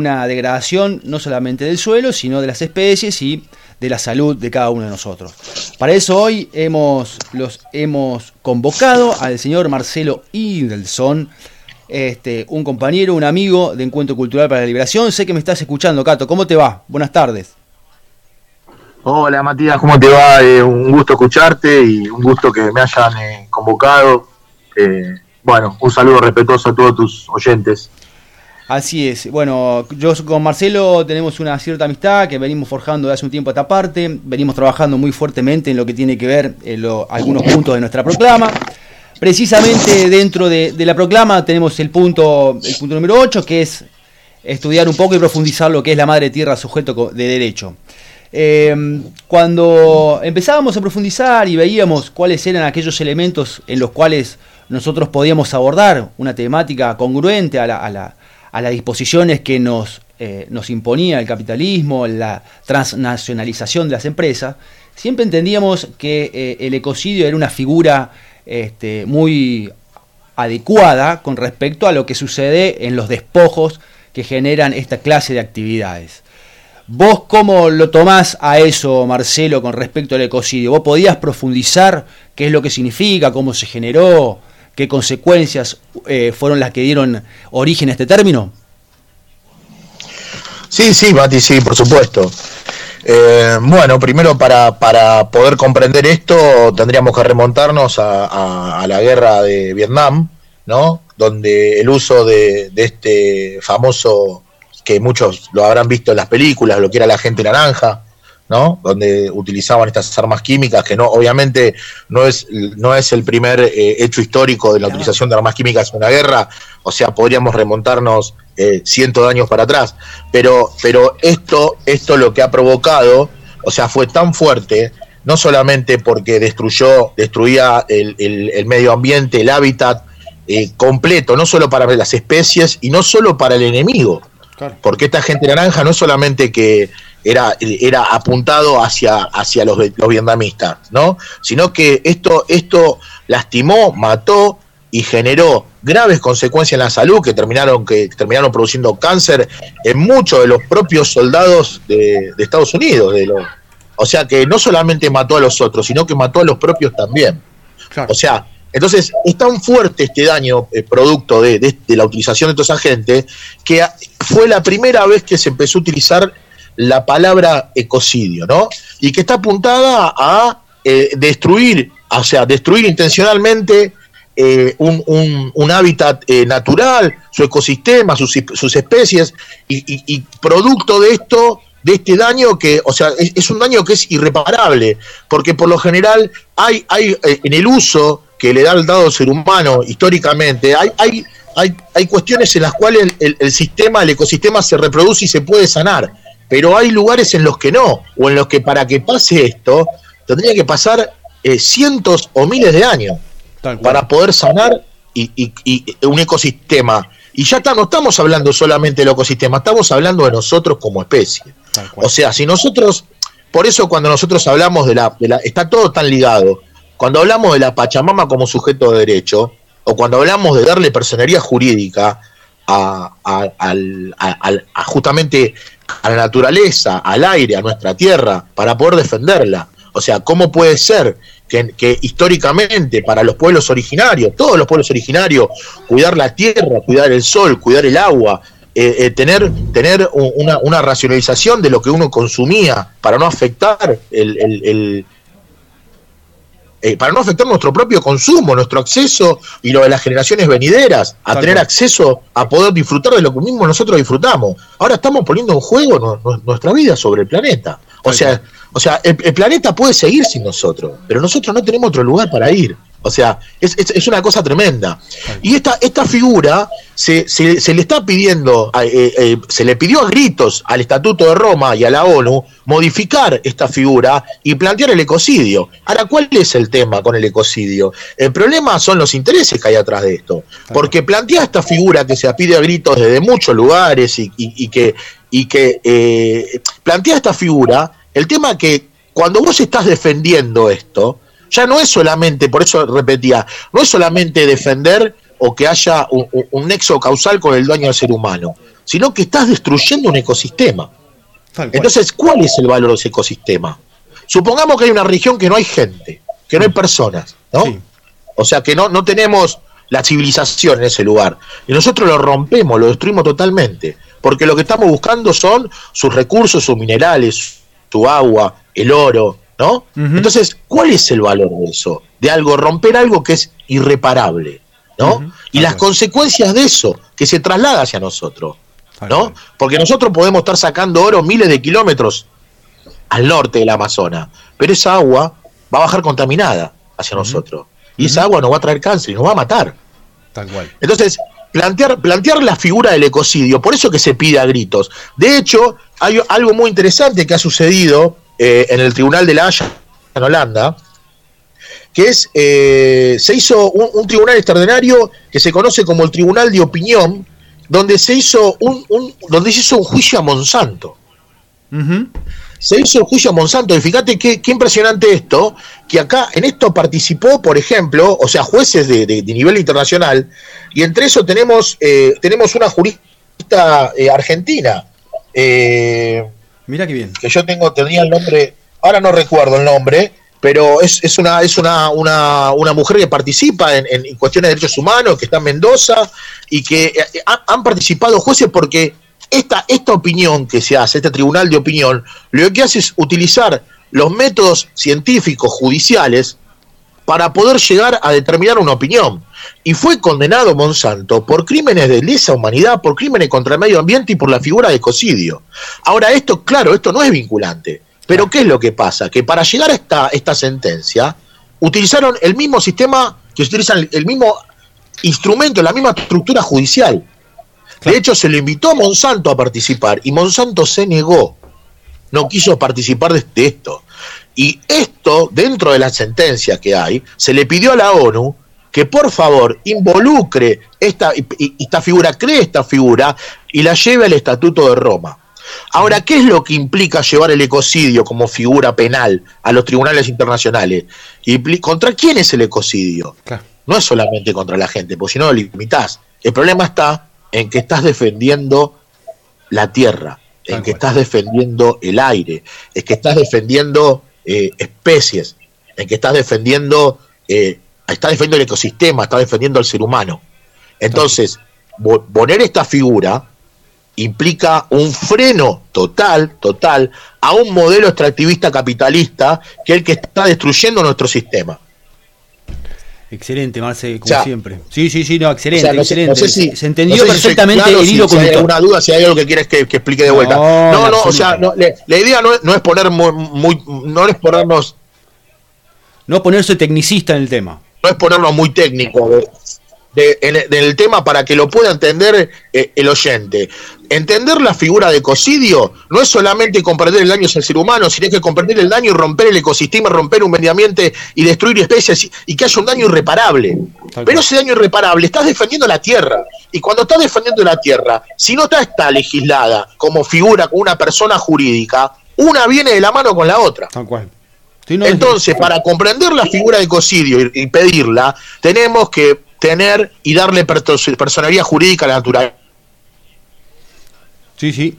una degradación no solamente del suelo, sino de las especies y de la salud de cada uno de nosotros. Para eso hoy hemos, los hemos convocado al señor Marcelo Idelson, este, un compañero, un amigo de Encuentro Cultural para la Liberación. Sé que me estás escuchando, Cato. ¿Cómo te va? Buenas tardes. Hola Matías, ¿cómo te va? Eh, un gusto escucharte y un gusto que me hayan eh, convocado. Eh, bueno, un saludo respetuoso a todos tus oyentes. Así es. Bueno, yo con Marcelo tenemos una cierta amistad que venimos forjando de hace un tiempo a esta parte. Venimos trabajando muy fuertemente en lo que tiene que ver en algunos puntos de nuestra proclama. Precisamente dentro de, la proclama tenemos el punto, el punto número 8, que es estudiar un poco y profundizar lo que es la madre tierra sujeto de derecho. Em, cuando empezábamos a profundizar y veíamos cuáles eran aquellos elementos en los cuales nosotros podíamos abordar una temática congruente a, las disposiciones que nos, eh, nos imponía el capitalismo, la transnacionalización de las empresas, siempre entendíamos que eh, el ecocidio era una figura este, muy adecuada con respecto a lo que sucede en los despojos que generan esta clase de actividades. ¿Vos cómo lo tomás a eso, Marcelo, con respecto al ecocidio? ¿Vos podías profundizar qué es lo que significa, cómo se generó, qué consecuencias eh, fueron las que dieron origen a este término? Sí, sí, Mati, sí, por supuesto. Eh, bueno, primero para, para, poder comprender esto tendríamos que remontarnos a, la guerra de Vietnam, ¿no? Donde el uso de, de este famoso que muchos lo habrán visto en las películas, lo que era la gente naranja, ¿no? Donde utilizaban estas armas químicas, que no, obviamente no es, no es el primer eh, hecho histórico de la utilización de armas químicas en una guerra, o sea, podríamos remontarnos eh, cientos de años para atrás, pero, pero esto, esto lo que ha provocado, o sea, fue tan fuerte, no solamente porque destruyó, destruía el, el, medio ambiente, el hábitat eh, completo, no solo para las especies y no solo para el enemigo, porque esta gente naranja no solamente que era, era apuntado hacia, hacia los, los vietnamistas, ¿no? Sino que esto, esto lastimó, mató y generó graves consecuencias en la salud que terminaron, que terminaron produciendo cáncer en muchos de los propios soldados de, Estados Unidos. De los, o sea que no solamente mató a los otros, sino que mató a los propios también. O sea, entonces, es tan fuerte este daño eh, producto de, la utilización de estos agentes que fue la primera vez que se empezó a utilizar la palabra ecocidio, ¿no? Y que está apuntada a eh, destruir, o sea, destruir intencionalmente eh, un, hábitat natural, su ecosistema, sus, especies, y, producto de esto de este daño que, o sea, es, un daño que es irreparable, porque por lo general hay, hay en el uso que le da el dado ser humano históricamente, hay, hay, hay, hay cuestiones en las cuales el, sistema, el ecosistema se reproduce y se puede sanar, pero hay lugares en los que no, o en los que para que pase esto, tendría que pasar eh, cientos o miles de años para poder sanar y, un ecosistema. Y ya está, no estamos hablando solamente del ecosistema, estamos hablando de nosotros como especie. O sea, si nosotros, por eso cuando nosotros hablamos de la, de la, está todo tan ligado, cuando hablamos de la Pachamama como sujeto de derecho, o cuando hablamos de darle personería jurídica a, justamente a la naturaleza, al aire, a nuestra tierra, para poder defenderla. O sea, ¿cómo puede ser que, históricamente para los pueblos originarios, todos los pueblos originarios, cuidar la tierra, cuidar el sol, cuidar el agua, eh, eh, tener, tener una, racionalización de lo que uno consumía para no afectar el eh, para no afectar nuestro propio consumo, nuestro acceso y lo de las generaciones venideras, a tener acceso a poder disfrutar de lo que mismo nosotros disfrutamos. Ahora estamos poniendo en juego nuestra vida sobre el planeta. O sea, o sea el, planeta puede seguir sin nosotros, pero nosotros no tenemos otro lugar para ir. O sea, es, es, una cosa tremenda. Y esta, esta figura se, se, le está pidiendo, eh, eh, se le pidió a gritos al Estatuto de Roma y a la ONU modificar esta figura y plantear el ecocidio. Ahora, ¿cuál es el tema con el ecocidio? El problema son los intereses que hay atrás de esto. Porque plantea esta figura que se pide a gritos desde muchos lugares y, y, que, y que eh, plantea esta figura, el tema que cuando vos estás defendiendo esto, ya no es solamente, por eso repetía, no es solamente defender o que haya un, nexo causal con el daño al ser humano, sino que estás destruyendo un ecosistema. Entonces, ¿cuál es el valor de ese ecosistema? Supongamos que hay una región que no hay gente, que no hay personas, ¿no? O sea, que no, no tenemos la civilización en ese lugar. Y nosotros lo rompemos, lo destruimos totalmente. Porque lo que estamos buscando son sus recursos, sus minerales, su agua, el oro, ¿no? Entonces, ¿cuál es el valor de eso? De algo, romper algo que es irreparable, ¿no? Y las consecuencias de eso, que se traslada hacia nosotros, ¿no? Porque nosotros podemos estar sacando oro miles de kilómetros al norte del Amazonas, pero esa agua va a bajar contaminada hacia nosotros. Y esa agua nos va a traer cáncer y nos va a matar. Tal cual. Entonces, plantear, plantear la figura del ecocidio, por eso que se pide a gritos. De hecho, hay algo muy interesante que ha sucedido eh, en el Tribunal de la Haya en Holanda, que es, eh, se hizo un, tribunal extraordinario que se conoce como el Tribunal de Opinión, donde se hizo un, donde se hizo un juicio a Monsanto se hizo el juicio a Monsanto y fíjate qué, impresionante esto, que acá en esto participó, por ejemplo, o sea, jueces de, nivel internacional, y entre eso tenemos, eh, tenemos una jurista argentina. Eh, Mira qué bien. Que yo tengo, tenía el nombre, ahora no recuerdo el nombre, pero es, es, una, es una, una, una mujer que participa en, en, cuestiones de derechos humanos, que está en Mendoza, y que han participado jueces porque esta, esta opinión que se hace, este tribunal de opinión, lo que hace es utilizar los métodos científicos judiciales para poder llegar a determinar una opinión. Y fue condenado Monsanto por crímenes de lesa humanidad, por crímenes contra el medio ambiente y por la figura de ecocidio. Ahora, esto, claro, esto no es vinculante. Pero ¿qué es lo que pasa? Que para llegar a esta, esta sentencia, utilizaron el mismo sistema, que utilizan el mismo instrumento, la misma estructura judicial. De hecho, se le invitó a Monsanto a participar y Monsanto se negó. No quiso participar de esto. Y esto, dentro de la sentencia que hay, se le pidió a la ONU que por favor involucre esta, esta figura, cree esta figura y la lleve al Estatuto de Roma. Ahora, ¿qué es lo que implica llevar el ecocidio como figura penal a los tribunales internacionales? ¿Contra quién es el ecocidio? No es solamente contra la gente, porque si no lo limitás. El problema está en que estás defendiendo la tierra, en que estás defendiendo el aire, en que estás defendiendo eh, especies, en que estás defendiendo, eh, estás defendiendo el ecosistema, estás defendiendo al ser humano. Entonces, poner esta figura implica un freno total, total, a un modelo extractivista capitalista que es el que está destruyendo nuestro sistema. Excelente, Marce, como siempre. Sí, sí, sí, no, excelente, excelente. se entendió perfectamente el hilo si, si hay alguna duda, si hay algo que quieres que, explique de vuelta. No, no, o sea, la idea no es, no es poner muy, no es ponernos. No ponerse tecnicista en el tema. No es ponernos muy técnico en, el tema para que lo pueda entender eh, el oyente. Entender la figura de ecocidio no es solamente comprender el daño hacia el ser humano, sino que comprender el daño y romper el ecosistema, romper un medio ambiente y destruir especies y, que haya un daño irreparable. Pero ese daño irreparable, estás defendiendo la tierra. Y cuando estás defendiendo la tierra, si no está, está legislada como figura, como una persona jurídica, una viene de la mano con la otra. Tal cual. Entonces, para comprender la figura de ecocidio y pedirla, tenemos que tener y darle personalidad jurídica a la naturaleza. Sí, sí.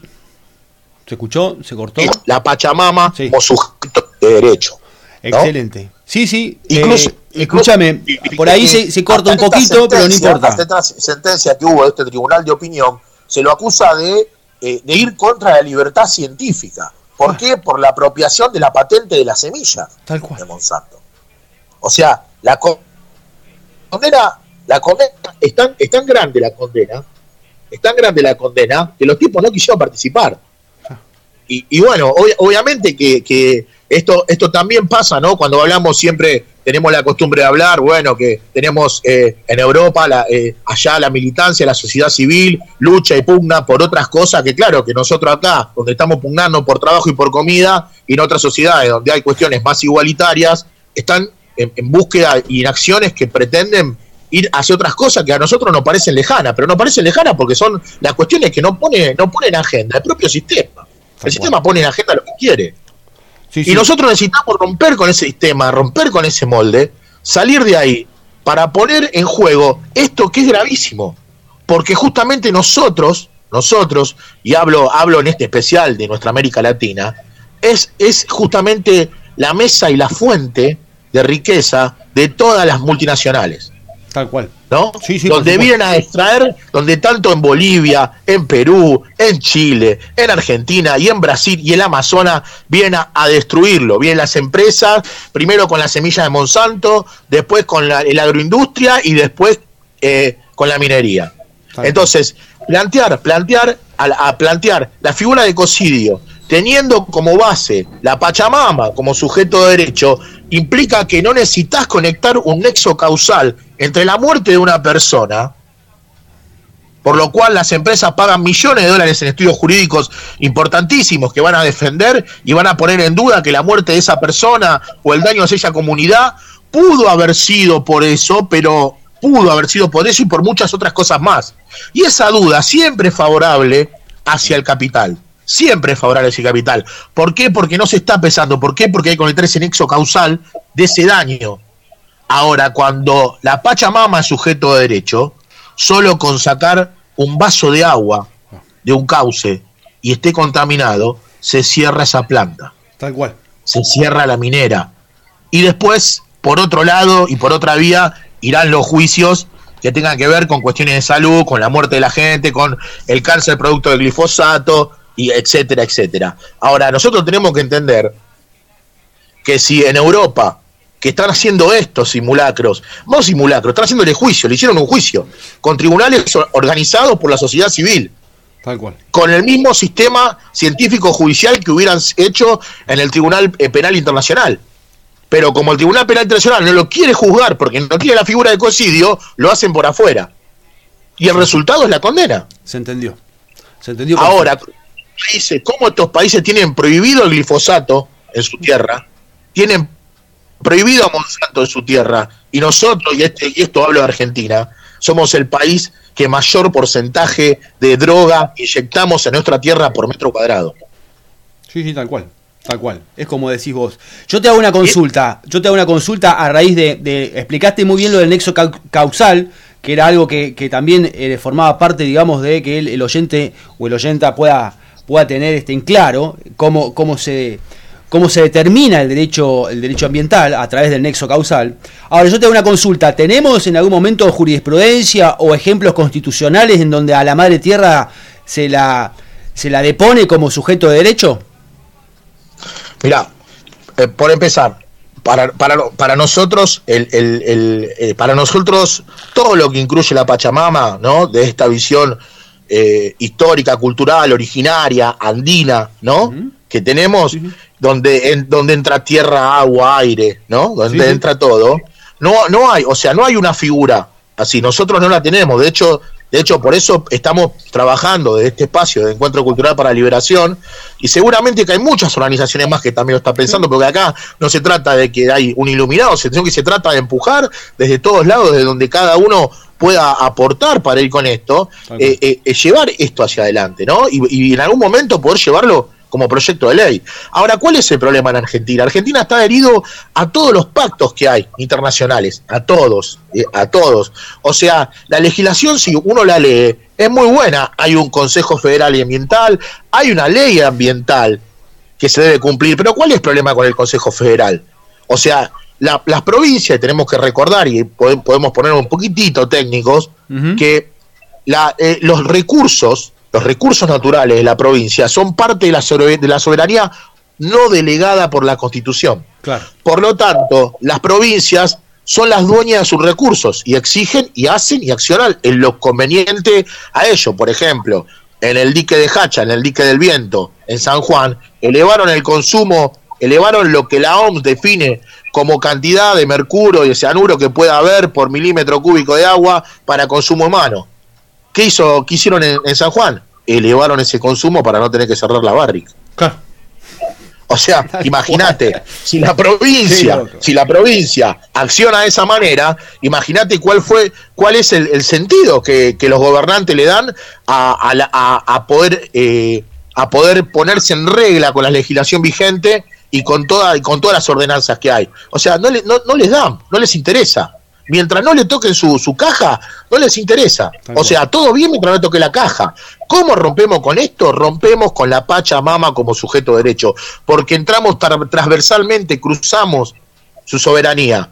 ¿Se escuchó? ¿Se cortó? La Pachamama como sujeto de derecho. Excelente. Sí, sí. Incluso, eh, escúchame, por ahí se, corta un poquito, pero no importa. Esta sentencia que hubo de este tribunal de opinión se lo acusa de, eh, de ir contra la libertad científica. ¿Por ah. qué? Por la apropiación de la patente de la semilla Tal cual. de Monsanto. O sea, la condena la condena es tan, grande la condena, es tan grande la condena que los tipos no quisieron participar. Y, bueno, obviamente que, esto, esto también pasa, ¿no? Cuando hablamos siempre tenemos la costumbre de hablar, bueno, que tenemos eh, en Europa, eh, allá la militancia, la sociedad civil, lucha y pugna por otras cosas que claro, que nosotros acá, donde estamos pugnando por trabajo y por comida, y en otras sociedades donde hay cuestiones más igualitarias, están en, en búsqueda y en acciones que pretenden ir hacia otras cosas que a nosotros nos parecen lejanas, pero no parecen lejanas porque son las cuestiones que no pone, no pone en agenda el propio sistema. El sistema pone en agenda lo que quiere. y nosotros necesitamos romper con ese sistema, romper con ese molde, salir de ahí para poner en juego esto que es gravísimo. Porque justamente nosotros nosotros, y hablo, hablo en este especial de nuestra América Latina, es, es justamente la mesa y la fuente de riqueza de todas las multinacionales. Tal cual. ¿No? Sí, sí, donde vienen a extraer, donde tanto en Bolivia, en Perú, en Chile, en Argentina y en Brasil y el Amazonas vienen a, destruirlo. Vienen las empresas, primero con la semilla de Monsanto, después con la, agroindustria y después eh, con la minería. Entonces, plantear, plantear, a, plantear la figura de cocidio, teniendo como base la Pachamama como sujeto de derecho, implica que no necesitas conectar un nexo causal entre la muerte de una persona, por lo cual las empresas pagan millones de dólares en estudios jurídicos importantísimos que van a defender y van a poner en duda que la muerte de esa persona o el daño a esa comunidad pudo haber sido por eso, pero pudo haber sido por eso y por muchas otras cosas más. Y esa duda siempre es favorable hacia el capital. Siempre es favorable el capital. ¿Por qué? Porque no se está pesando. ¿Por qué? Porque hay que conectar ese nexo causal de ese daño. Ahora, cuando la Pachamama es sujeto de derecho, solo con sacar un vaso de agua de un cauce y esté contaminado, se cierra esa planta. Tal cual. Se cierra la minera. Y después, por otro lado y por otra vía, irán los juicios que tengan que ver con cuestiones de salud, con la muerte de la gente, con el cáncer producto del glifosato, y etcétera, etcétera. Ahora, nosotros tenemos que entender que si en Europa, que están haciendo estos simulacros, no simulacros, están haciendo el juicio, le hicieron un juicio, con tribunales organizados por la sociedad civil, Tal cual. Con el mismo sistema científico judicial que hubieran hecho en el Tribunal Penal Internacional. Pero como el Tribunal Penal Internacional no lo quiere juzgar porque no tiene la figura de cocidio, lo hacen por afuera. Y el resultado es la condena. Se entendió. Se entendió. Ahora, países, ¿cómo estos países tienen prohibido el glifosato en su tierra? Tienen prohibido a Monsanto en su tierra. Y nosotros, y, este, y esto hablo de Argentina, somos el país que mayor porcentaje de droga inyectamos en nuestra tierra por metro cuadrado. Sí, sí, tal cual. Tal cual, es como decís vos. Yo te hago una consulta, yo te hago una consulta a raíz de, explicaste muy bien lo del nexo causal, que era algo que, también eh, formaba parte, digamos, de que el, oyente o el oyenta pueda, pueda tener este, en claro cómo, cómo, se, cómo se determina el derecho, el derecho ambiental a través del nexo causal. Ahora, yo te hago una consulta, ¿tenemos en algún momento jurisprudencia o ejemplos constitucionales en donde a la madre tierra se la, se la depone como sujeto de derecho? Mira, eh, por empezar, para, para, para nosotros, el, el, eh, para nosotros, todo lo que incluye la Pachamama, ¿no? De esta visión eh, histórica, cultural, originaria, andina, ¿no? Que tenemos, donde, en, donde entra tierra, agua, aire, ¿no? Donde entra todo. No, no hay, o sea, no hay una figura así. Nosotros no la tenemos. De hecho, de hecho, por eso estamos trabajando desde este espacio de Encuentro Cultural para la Liberación y seguramente que hay muchas organizaciones más que también lo están pensando, porque acá no se trata de que hay un iluminado, sino que se trata de empujar desde todos lados, desde donde cada uno pueda aportar para ir con esto, eh, eh, eh, llevar esto hacia adelante, ¿no? Y, y en algún momento poder llevarlo como proyecto de ley. Ahora, ¿cuál es el problema en Argentina? Argentina está adherido a todos los pactos que hay internacionales, a todos, eh, a todos. O sea, la legislación, si uno la lee, es muy buena. Hay un Consejo Federal y Ambiental, hay una ley ambiental que se debe cumplir, pero ¿cuál es el problema con el Consejo Federal? O sea, las provincias, tenemos que recordar, y podemos poner un poquitito técnicos, que la, eh, los recursos los recursos naturales de la provincia son parte de la, de la soberanía no delegada por la Constitución. Por lo tanto, las provincias son las dueñas de sus recursos y exigen y hacen y accionan en lo conveniente a ello. Por ejemplo, en el dique de Hacha, en el dique del viento, en San Juan, elevaron el consumo, elevaron lo que la OMS define como cantidad de mercurio y de cianuro que pueda haber por milímetro cúbico de agua para consumo humano. ¿Qué, hizo, qué hicieron en, San Juan? Elevaron ese consumo para no tener que cerrar la barrica. O sea, imagínate, si la provincia, si la provincia acciona de esa manera, imagínate cuál fue, cuál es el, sentido que, los gobernantes le dan a, poder eh, a poder ponerse en regla con la legislación vigente y con toda y con todas las ordenanzas que hay. O sea, no, no, no les dan, no les interesa mientras no le toquen su, su caja, no les interesa. O sea, todo bien mientras no le toque la caja. ¿Cómo rompemos con esto? Rompemos con la Pachamama como sujeto de derecho, porque entramos transversalmente, cruzamos su soberanía.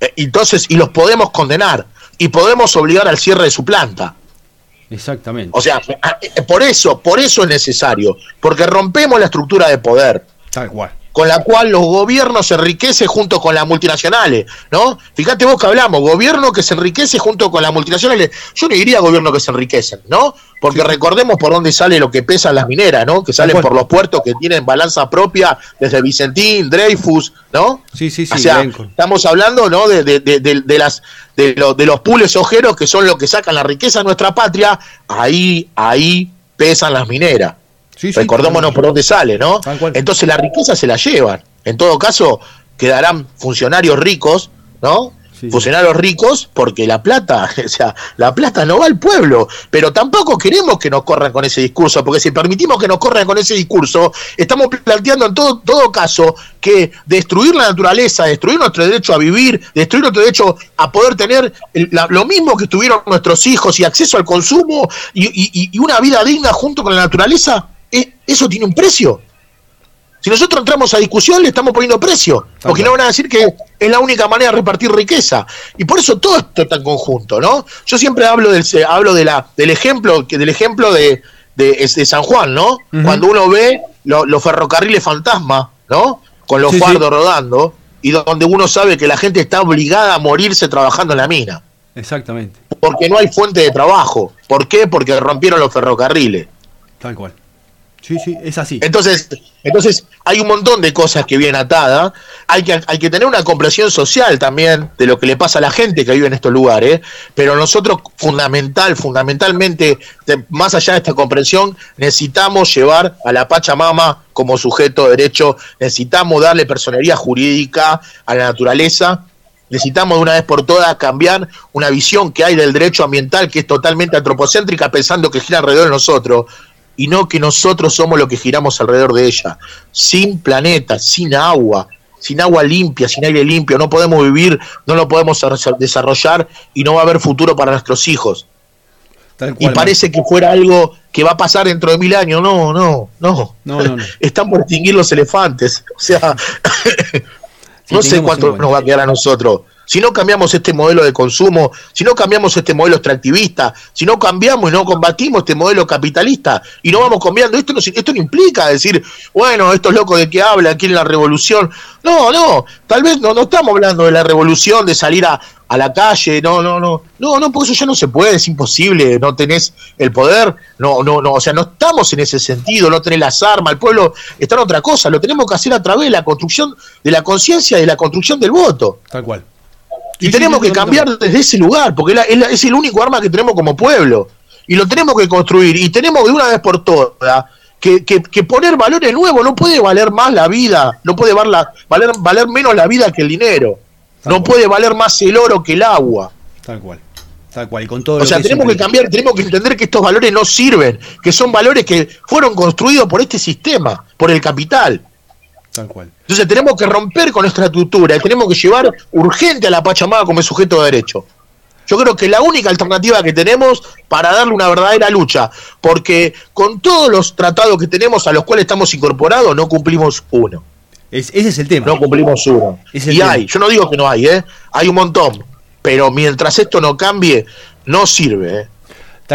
Eh, entonces, y los podemos condenar y podemos obligar al cierre de su planta. Exactamente. O sea, eh, por eso, por eso es necesario, porque rompemos la estructura de poder. Tal cual con la cual los gobiernos se enriquecen junto con las multinacionales, ¿no? Fíjate vos que hablamos, gobierno que se enriquece junto con las multinacionales. Yo no diría gobierno que se enriquecen, ¿no? Porque recordemos por dónde sale lo que pesan las mineras, ¿no? Que salen por los puertos que tienen balanza propia desde Vicentín, Dreyfus, ¿no? Sí, sí, sí. O sea, estamos hablando, ¿no? De, de, de, de las de, de los pules ojeros que son los que sacan la riqueza de nuestra patria. Ahí, ahí pesan las mineras. Recordémonos por dónde sale, ¿no? Entonces la riqueza se la llevan. En todo caso, quedarán funcionarios ricos, ¿no? Funcionarios ricos porque la plata, o sea, la plata no va al pueblo, pero tampoco queremos que nos corran con ese discurso, porque si permitimos que nos corran con ese discurso, estamos planteando en todo, todo caso que destruir la naturaleza, destruir nuestro derecho a vivir, destruir nuestro derecho a poder tener lo mismo que tuvieron nuestros hijos y acceso al consumo y una vida digna junto con la naturaleza, eso tiene un precio. Si nosotros entramos a discusión, le estamos poniendo precio, porque no van a decir que es la única manera de repartir riqueza. Y por eso todo esto está en conjunto, ¿no? Yo siempre hablo del, hablo de la, del ejemplo, del ejemplo de, de, San Juan, ¿no? Cuando uno ve los ferrocarriles fantasma, ¿no? Con los fardos rodando, y donde uno sabe que la gente está obligada a morirse trabajando en la mina. Exactamente. Porque no hay fuente de trabajo. ¿Por qué? Porque rompieron los ferrocarriles. Tal cual. Sí, sí, es así. Entonces, entonces hay un montón de cosas que vienen atadas. Hay que, hay que tener una comprensión social también de lo que le pasa a la gente que vive en estos lugares. Pero nosotros, fundamental, fundamentalmente, más allá de esta comprensión, necesitamos llevar a la Pachamama como sujeto de derecho. Necesitamos darle personería jurídica a la naturaleza necesitamos de una vez por todas cambiar una visión que hay del derecho ambiental que es totalmente antropocéntrica pensando que gira alrededor de nosotros y no que nosotros somos los que giramos alrededor de ella. Sin planeta, sin agua, sin agua limpia, sin aire limpio, no podemos vivir, no lo podemos desarrollar y no va a haber futuro para nuestros hijos. y parece que fuera algo que va a pasar dentro de mil años. No, no, no. no, no, Están por extinguir los elefantes. O sea, no sé cuánto nos va a quedar a nosotros si no cambiamos este modelo de consumo, si no cambiamos este modelo extractivista, si no cambiamos y no combatimos este modelo capitalista y no vamos cambiando, esto no, esto no implica decir, bueno, estos locos de qué hablan, quieren la revolución. No, no, tal vez no, no estamos hablando de la revolución, de salir a, a la calle, no, no, no, no, no, porque eso ya no se puede, es imposible, no tenés el poder, no, no, no, o sea, no estamos en ese sentido, no tenés las armas, el pueblo está en otra cosa, lo tenemos que hacer a través de la construcción de la conciencia y de la construcción del voto. Tal cual. Y tenemos que cambiar desde ese lugar, porque es, el único arma que tenemos como pueblo. Y lo tenemos que construir. Y tenemos de una vez por todas que, que, poner valores nuevos. No puede valer más la vida, no puede valer, valer menos la vida que el dinero. no puede valer más el oro que el agua. Tal cual. Tal cual, y con todo o sea, tenemos que cambiar, tenemos que entender que estos valores no sirven, que son valores que fueron construidos por este sistema, por el capital. Tal cual. Entonces tenemos que romper con nuestra estructura y tenemos que llevar urgente a la Pachamama como sujeto de derecho. Yo creo que la única alternativa que tenemos para darle una verdadera lucha, porque con todos los tratados que tenemos a los cuales estamos incorporados, no cumplimos uno. ese es el tema. No cumplimos uno. y hay, yo no digo que no hay, ¿eh? hay un montón, pero mientras esto no cambie, no sirve. ¿eh?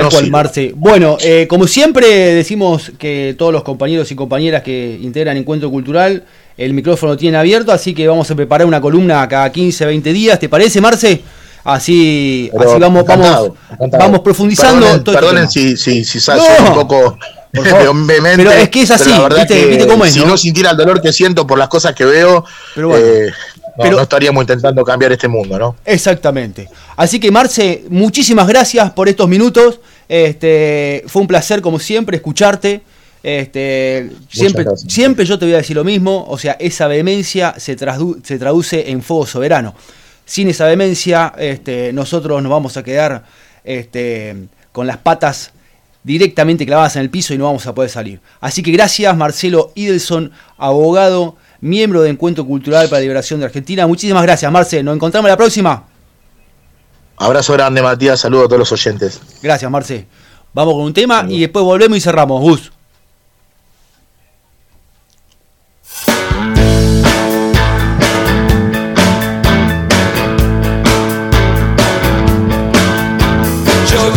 Tal cual, Marce. Bueno, eh, como siempre decimos que todos los compañeros y compañeras que integran Encuentro Cultural, el micrófono tiene abierto, así que vamos a preparar una columna cada 15, 20 días. ¿Te parece, Marce? Así, así vamos, vamos, vamos profundizando. Perdonen, si, si, si un poco pero es que es así, ¿viste, cómo es, si ¿no? sintiera el dolor que siento por las cosas que veo, pero eh, no, estaríamos intentando cambiar este mundo, ¿no? Exactamente. Así que, Marce, muchísimas gracias por estos minutos. Este, fue un placer, como siempre, escucharte. Este, siempre, siempre yo te voy a decir lo mismo, o sea, esa vehemencia se, se traduce en fuego soberano. Sin esa vehemencia, este, nosotros nos vamos a quedar este, con las patas directamente clavadas en el piso y no vamos a poder salir. Así que gracias Marcelo Idelson, abogado, miembro de Encuentro Cultural para la Liberación de Argentina. Muchísimas gracias Marcelo, nos encontramos la próxima. Abrazo grande Matías, saludo a todos los oyentes. Gracias Marce. Vamos con un tema y después volvemos y cerramos. Gus. Yo